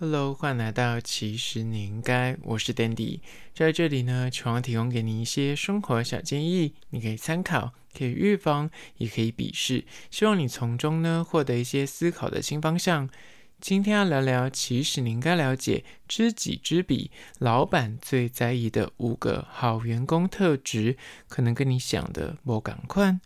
Hello，欢迎来到其实你应该，我是 Dandy，在这里呢，希望提供给你一些生活小建议，你可以参考，可以预防，也可以鄙视，希望你从中呢获得一些思考的新方向。今天要聊聊，其实你应该了解知己知彼，老板最在意的五个好员工特质，可能跟你想的不同款。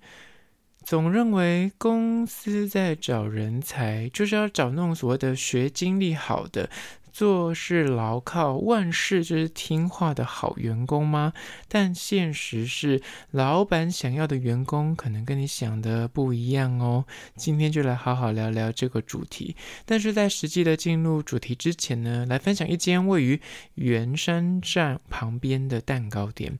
总认为公司在找人才，就是要找那种所谓的学经历好的、做事牢靠、万事就是听话的好员工吗？但现实是，老板想要的员工可能跟你想的不一样哦。今天就来好好聊聊这个主题。但是在实际的进入主题之前呢，来分享一间位于圆山站旁边的蛋糕店。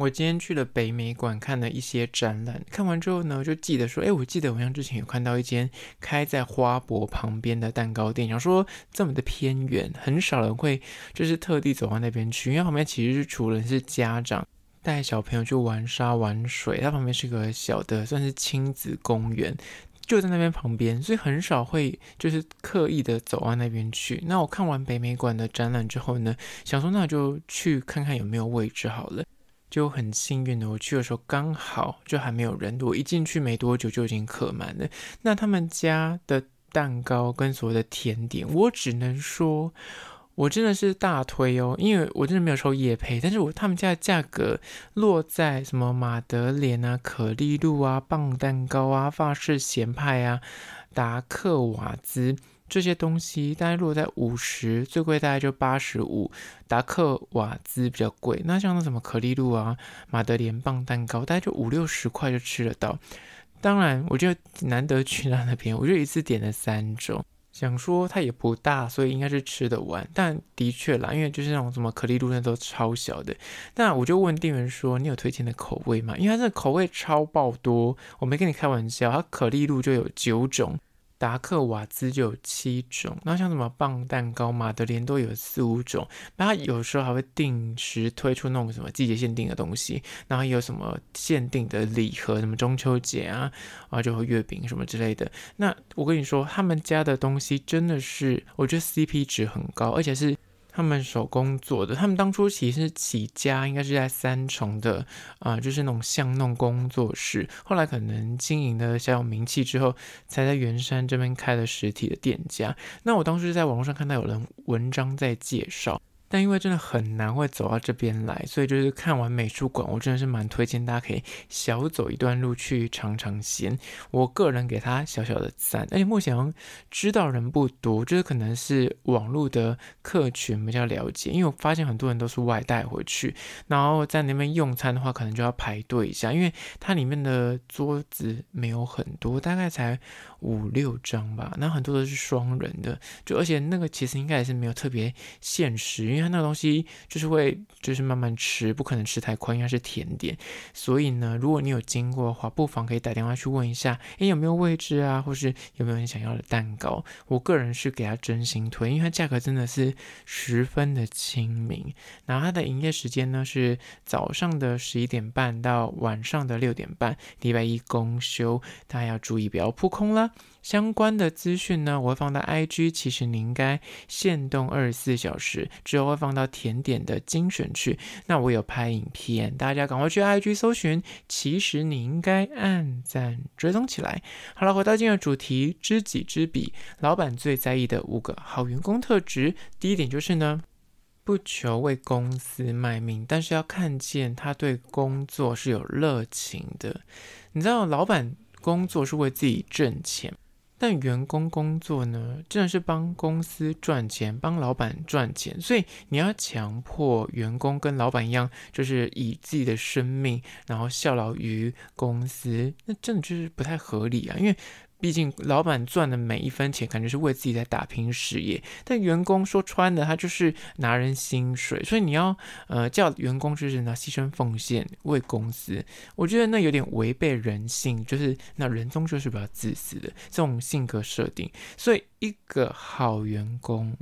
我今天去了北美馆看了一些展览，看完之后呢，就记得说，哎，我记得我好像之前有看到一间开在花博旁边的蛋糕店，想说这么的偏远，很少人会就是特地走到那边去，因为旁边其实是除了是家长带小朋友去玩沙玩水，它旁边是个小的算是亲子公园，就在那边旁边，所以很少会就是刻意的走到那边去。那我看完北美馆的展览之后呢，想说那就去看看有没有位置好了。就很幸运的，我去的时候刚好就还没有人，我一进去没多久就已经客满了。那他们家的蛋糕跟所谓的甜点，我只能说，我真的是大推哦，因为我真的没有抽夜配，但是我他们家的价格落在什么马德莲啊、可丽露啊、棒蛋糕啊、法式咸派啊、达克瓦兹。这些东西大概落在五十，最贵大概就八十五。达克瓦兹比较贵，那像那什么可丽露啊、马德莲棒蛋糕，大概就五六十块就吃得到。当然，我就难得去到那边，我就一次点了三种，想说它也不大，所以应该是吃得完。但的确啦，因为就是那种什么可丽露那都超小的。那我就问店员说：“你有推荐的口味吗？”因为它这口味超爆多，我没跟你开玩笑，它可丽露就有九种。达克瓦兹就有七种，那像什么棒蛋糕、马德莲都有四五种，那它有时候还会定时推出那种什么季节限定的东西，然后有什么限定的礼盒，什么中秋节啊，啊就会月饼什么之类的。那我跟你说，他们家的东西真的是，我觉得 CP 值很高，而且是。他们手工做的，他们当初其实起家应该是在三重的啊、就是那种巷弄工作室，后来可能经营的小有名气之后，才在圆山这边开了实体的店家。那我当时在网络上看到有人文章在介绍。但因为真的很难会走到这边来，所以就是看完美术馆，我真的是蛮推荐大家可以小走一段路去尝尝鲜。我个人给他小小的赞，而且目前知道人不多，就是可能是网络的客群比较了解，因为我发现很多人都是外带回去，然后在那边用餐的话，可能就要排队一下，因为它里面的桌子没有很多，大概才五六张吧，那很多都是双人的，就而且那个其实应该也是没有特别限时，因为它那个东西就是会就是慢慢吃，不可能吃太快，应该是甜点，所以呢，如果你有经过的话，不妨可以打电话去问一下，诶，有没有位置啊，或是有没有你想要的蛋糕？我个人是给他真心推，因为它价格真的是十分的亲民，然后它的营业时间呢是早上的十一点半到晚上的六点半，礼拜一公休，大家要注意不要扑空了。相关的资讯呢，我会放到 IG，其实你应该限动二十四小时之后会放到甜点的精选区。那我有拍影片，大家赶快去 IG 搜寻，其实你应该按赞追踪起来。好了，回到今天的主题，知己知彼，老板最在意的五个好员工特质。第一点就是呢，不求为公司卖命，但是要看见他对工作是有热情的。你知道，老板工作是为自己挣钱。但员工工作呢，真的是帮公司赚钱，帮老板赚钱，所以你要强迫员工跟老板一样，就是以自己的生命，然后效劳于公司，那真的就是不太合理啊，因为。毕竟老板赚的每一分钱，感觉是为自己在打拼事业。但员工说穿了，他就是拿人薪水，所以你要呃叫员工就是拿牺牲奉献为公司。我觉得那有点违背人性，就是那人终究是比较自私的这种性格设定。所以一个好员工，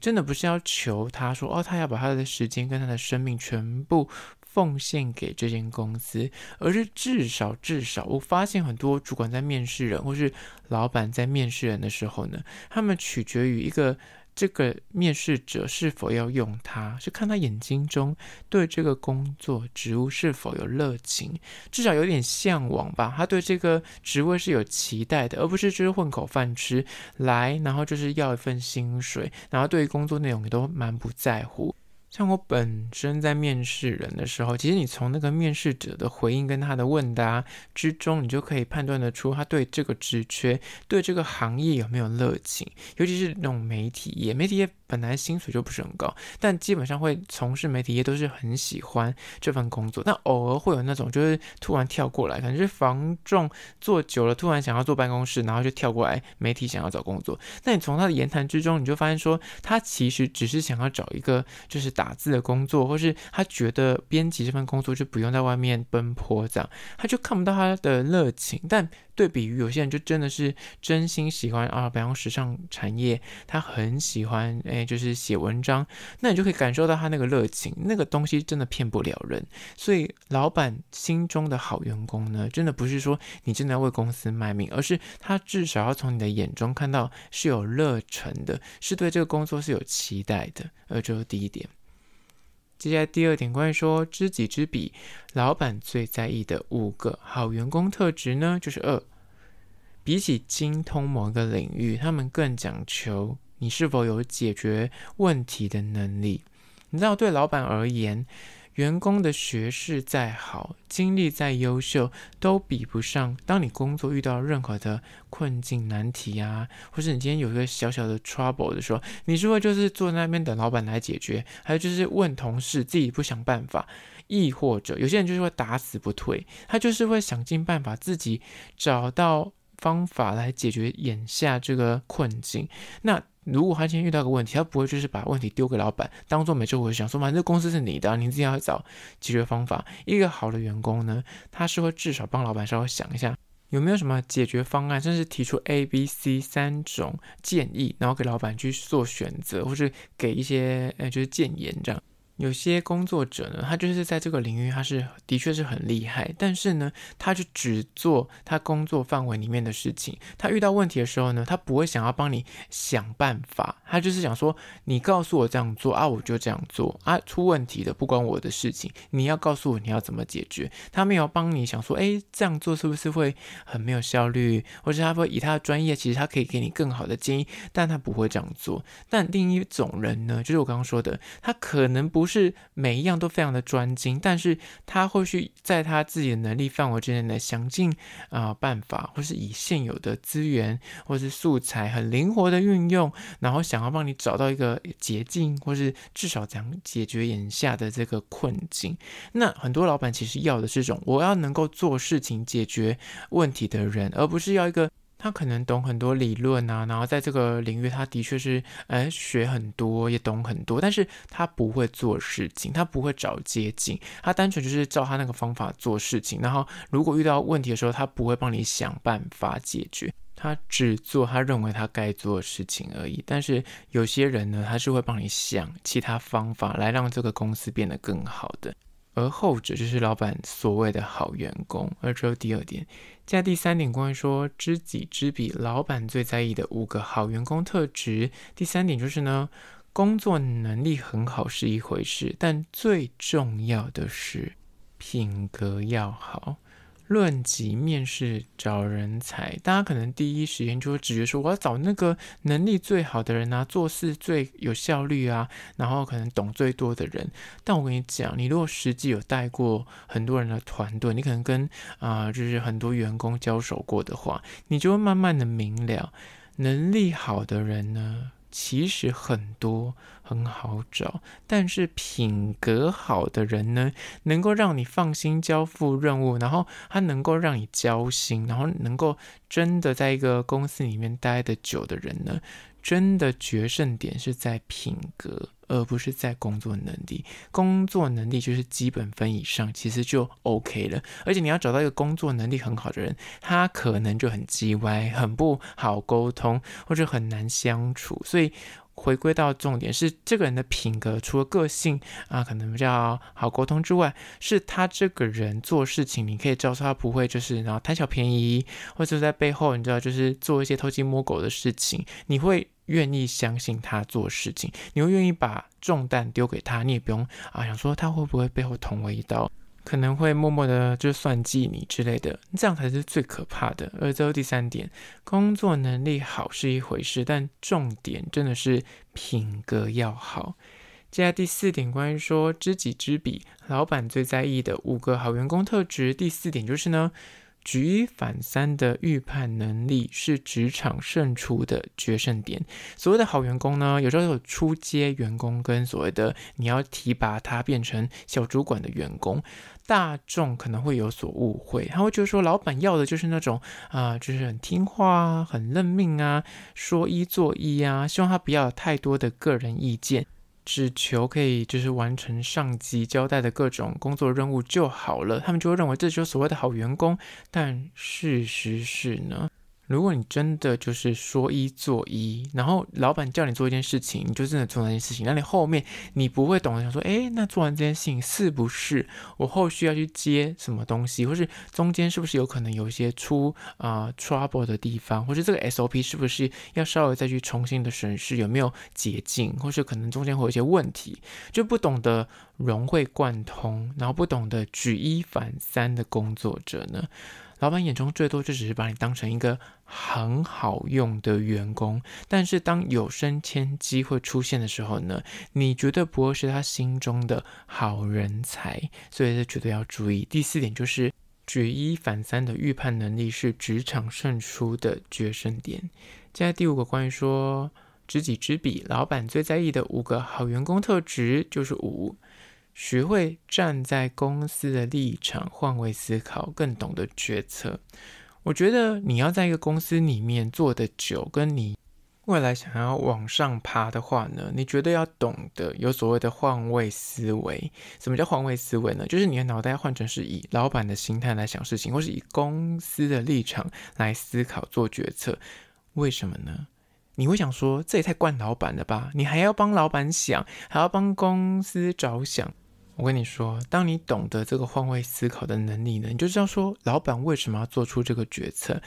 真的不是要求他说哦，他要把他的时间跟他的生命全部。奉献给这间公司，而是至少至少，我发现很多主管在面试人，或是老板在面试人的时候呢，他们取决于一个这个面试者是否要用他，是看他眼睛中对这个工作职务是否有热情，至少有点向往吧。他对这个职位是有期待的，而不是就是混口饭吃来，然后就是要一份薪水，然后对于工作内容也都蛮不在乎。像我本身在面试人的时候，其实你从那个面试者的回应跟他的问答之中，你就可以判断得出他对这个职缺、对这个行业有没有热情，尤其是那种媒体业，媒体业。本来薪水就不是很高，但基本上会从事媒体业都是很喜欢这份工作。但偶尔会有那种就是突然跳过来，可能是房仲做久了，突然想要坐办公室，然后就跳过来媒体想要找工作。那你从他的言谈之中，你就发现说，他其实只是想要找一个就是打打字的工作，或是他觉得编辑这份工作就不用在外面奔波这样，他就看不到他的热情。但对比于有些人就真的是真心喜欢啊，比方时尚产业，他很喜欢哎，就是写文章，那你就可以感受到他那个热情，那个东西真的骗不了人。所以老板心中的好员工呢，真的不是说你真的要为公司卖命，而是他至少要从你的眼中看到是有热忱的，是对这个工作是有期待的。呃，这是第一点。接下来第二点，关于说知己知彼，老板最在意的五个好员工特质呢，就是二，比起精通某个领域，他们更讲求你是否有解决问题的能力。你知道，对老板而言，员工的学识再好，经历再优秀，都比不上。当你工作遇到任何的困境、难题啊，或是你今天有一个小小的 trouble 的时候，你是会就是坐在那边等老板来解决，还有就是问同事，自己不想办法，亦或者有些人就是会打死不退，他就是会想尽办法自己找到方法来解决眼下这个困境。那如果他今天遇到个问题，他不会就是把问题丢给老板，当做没这回事，想说反正这公司是你的，你自己要找解决方法。一个好的员工呢，他是会至少帮老板稍微想一下，有没有什么解决方案，甚至提出 A、B、C 三种建议，然后给老板去做选择，或是给一些呃就是建言这样。有些工作者呢，他就是在这个领域，他是的确是很厉害，但是呢，他就只做他工作范围里面的事情。他遇到问题的时候呢，他不会想要帮你想办法，他就是想说，你告诉我这样做啊，我就这样做啊，出问题的不关我的事情，你要告诉我你要怎么解决。他没有帮你想说，诶，这样做是不是会很没有效率，或者他会以他的专业，其实他可以给你更好的建议，但他不会这样做。但另一种人呢，就是我刚刚说的，他可能不。不是每一样都非常的专精，但是他会去在他自己的能力范围之内的想尽啊、办法，或是以现有的资源或是素材很灵活的运用，然后想要帮你找到一个捷径，或是至少怎样解决眼下的这个困境。那很多老板其实要的是种我要能够做事情解决问题的人，而不是要一个。他可能懂很多理论啊，然后在这个领域，他的确是，哎，学很多，也懂很多，但是他不会做事情，他不会找捷径，他单纯就是照他那个方法做事情。然后，如果遇到问题的时候，他不会帮你想办法解决，他只做他认为他该做的事情而已。但是有些人呢，他是会帮你想其他方法来让这个公司变得更好的。而后者就是老板所谓的好员工。而只有第二点，加第三点，关于说知己知彼，老板最在意的五个好员工特质。第三点就是呢，工作能力很好是一回事，但最重要的是品格要好。论及面试找人才，大家可能第一时间就会直觉说，我要找那个能力最好的人啊，做事最有效率啊，然后可能懂最多的人。但我跟你讲，你如果实际有带过很多人的团队，你可能跟啊、就是很多员工交手过的话，你就会慢慢的明了，能力好的人呢，其实很多很好找，但是品格好的人呢，能够让你放心交付任务，然后他能够让你交心，然后能够真的在一个公司里面待得久的人呢，真的决胜点是在品格，而不是在工作能力。工作能力就是基本分以上，其实就 OK 了。而且你要找到一个工作能力很好的人，他可能就很叽歪，很不好沟通，或者很难相处。所以回归到重点是，这个人的品格，除了个性啊，可能比较好沟通之外，是他这个人做事情，你可以知道他不会就是然后贪小便宜，或者在背后你知道就是做一些偷鸡摸狗的事情，你会。愿意相信他做事情，你会愿意把重担丢给他，你也不用啊想说他会不会背后捅我一刀，可能会默默的就算计你之类的，这样才是最可怕的。而最后第三点，工作能力好是一回事，但重点真的是品格要好。接下来第四点，关于说知己知彼，老板最在意的五个好员工特质。第四点就是呢。举一反三的预判能力是职场胜出的决胜点。所谓的好员工呢，有时候有初阶员工跟所谓的你要提拔他变成小主管的员工，大众可能会有所误会，他会觉得说老板要的就是那种啊、就是很听话啊、很认命啊，说一做一啊，希望他不要有太多的个人意见。只求可以就是完成上级交代的各种工作任务就好了，他们就会认为这就是所谓的好员工。但事实是呢？如果你真的就是说一做一，然后老板叫你做一件事情，你就真的做那件事情，那你后面你不会懂得想说，诶，那做完这件事情是不是我后续要去接什么东西，或是中间是不是有可能有一些出啊、trouble 的地方，或是这个 SOP 是不是要稍微再去重新的审视有没有捷径，或是可能中间会有一些问题，就不懂得融会贯通，然后不懂得举一反三的工作者呢？老板眼中最多就只是把你当成一个很好用的员工，但是当有升迁机会出现的时候呢，你绝对不会是他心中的好人才，所以这绝对要注意。第四点就是举一反三的预判能力是职场胜出的决胜点。接下来第五个关于说知己知彼，老板最在意的五个好员工特质就是五。学会站在公司的立场换位思考，更懂得决策。我觉得你要在一个公司里面做得久，跟你未来想要往上爬的话呢，你绝对要懂得有所谓的换位思维。什么叫换位思维呢？就是你的脑袋要换成是以老板的心态来想事情，或是以公司的立场来思考做决策。为什么呢？你会想说，这也太惯老板了吧？你还要帮老板想，还要帮公司着想。我跟你说，当你懂得这个换位思考的能力呢，你就知道说，老板为什么要做出这个决策。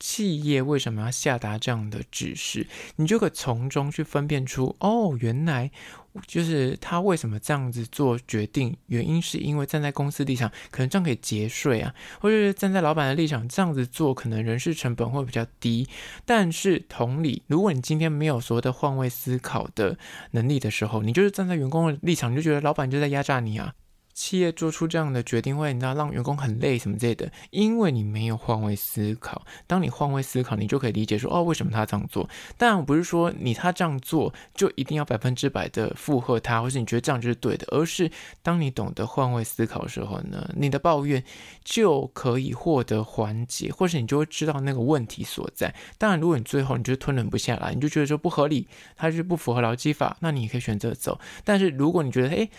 企业为什么要下达这样的指示？你就可从中去分辨出，哦，原来就是他为什么这样子做决定，原因是因为站在公司立场，可能这样可以节税啊，或者是站在老板的立场，这样子做可能人事成本会比较低。但是同理，如果你今天没有所谓的换位思考的能力的时候，你就是站在员工的立场，你就觉得老板就在压榨你啊。企业做出这样的决定会，你知道让员工很累什么之类的，因为你没有换位思考。当你换位思考，你就可以理解说，哦，为什么他这样做？当然不是说你他这样做就一定要百分之百的附和他，或是你觉得这样就是对的，而是当你懂得换位思考的时候呢，你的抱怨就可以获得缓解，或是你就会知道那个问题所在。当然，如果你最后你就吞忍不下来，你就觉得说不合理，他是不符合劳基法，那你可以选择走。但是如果你觉得，诶……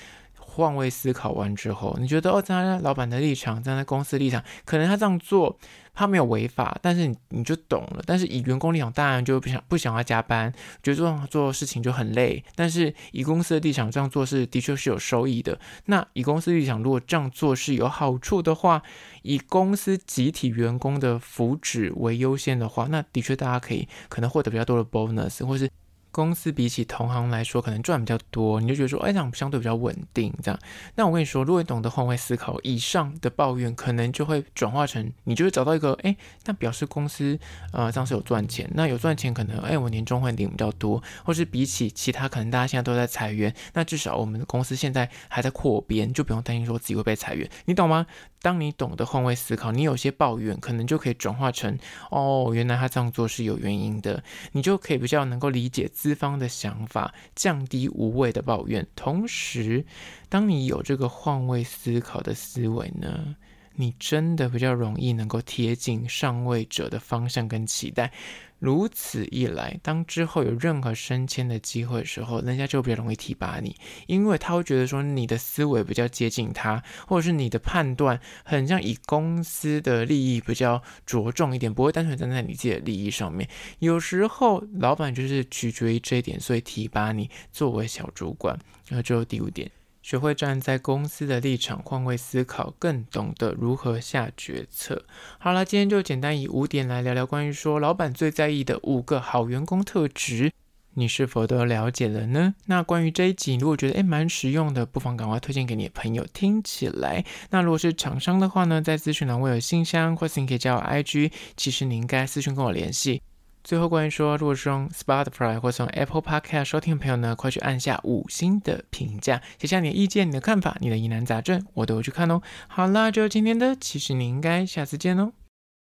换位思考完之后，你觉得哦，站在老板的立场，站在公司立场，可能他这样做他没有违法，但是你你就懂了。但是以员工立场，当然就不想不想要加班，觉得这样做事情就很累。但是以公司的立场这样做是的确是有收益的。那以公司立场，如果这样做是有好处的话，以公司集体员工的福祉为优先的话，那的确大家可以可能获得比较多的 bonus，或是。公司比起同行来说，可能赚比较多，你就觉得说，哎，这样相对比较稳定，这样。那我跟你说，如果你懂得换位思考，以上的抱怨可能就会转化成，你就会找到一个，哎，那表示公司，呃，这样是有赚钱。那有赚钱，可能，哎，我年终会领比较多，或是比起其他，可能大家现在都在裁员，那至少我们公司现在还在扩编，就不用担心说自己会被裁员，你懂吗？当你懂得换位思考，你有些抱怨可能就可以转化成，哦，原来他这样做是有原因的，你就可以比较能够理解。资方的想法，降低无谓的抱怨。同时，当你有这个换位思考的思维呢，你真的比较容易能够贴近上位者的方向跟期待。如此一来，当之后有任何升迁的机会的时候，人家就比较容易提拔你，因为他会觉得说你的思维比较接近他，或者是你的判断很像以公司的利益比较着重一点，不会单纯站在你自己的利益上面。有时候老板就是取决于这一点，所以提拔你作为小主管。然后最后第五点。学会站在公司的立场换位思考，更懂得如何下决策。好了，今天就简单以五点来聊聊关于说老板最在意的五个好员工特质。你是否都了解了呢？那关于这一集，如果觉得诶蛮实用的，不妨赶快推荐给你的朋友听起来。那如果是厂商的话呢，在资讯栏我有信箱，或是你可以加我 IG，其实你应该私讯跟我联系。最后，关于说，如果是用 Spotify 或是用 Apple Podcast 收听的朋友呢，快去按下五星的评价，写下你的意见、你的看法、你的疑难杂症，我都会去看哦。好啦，就今天的，其实你应该下次见哦。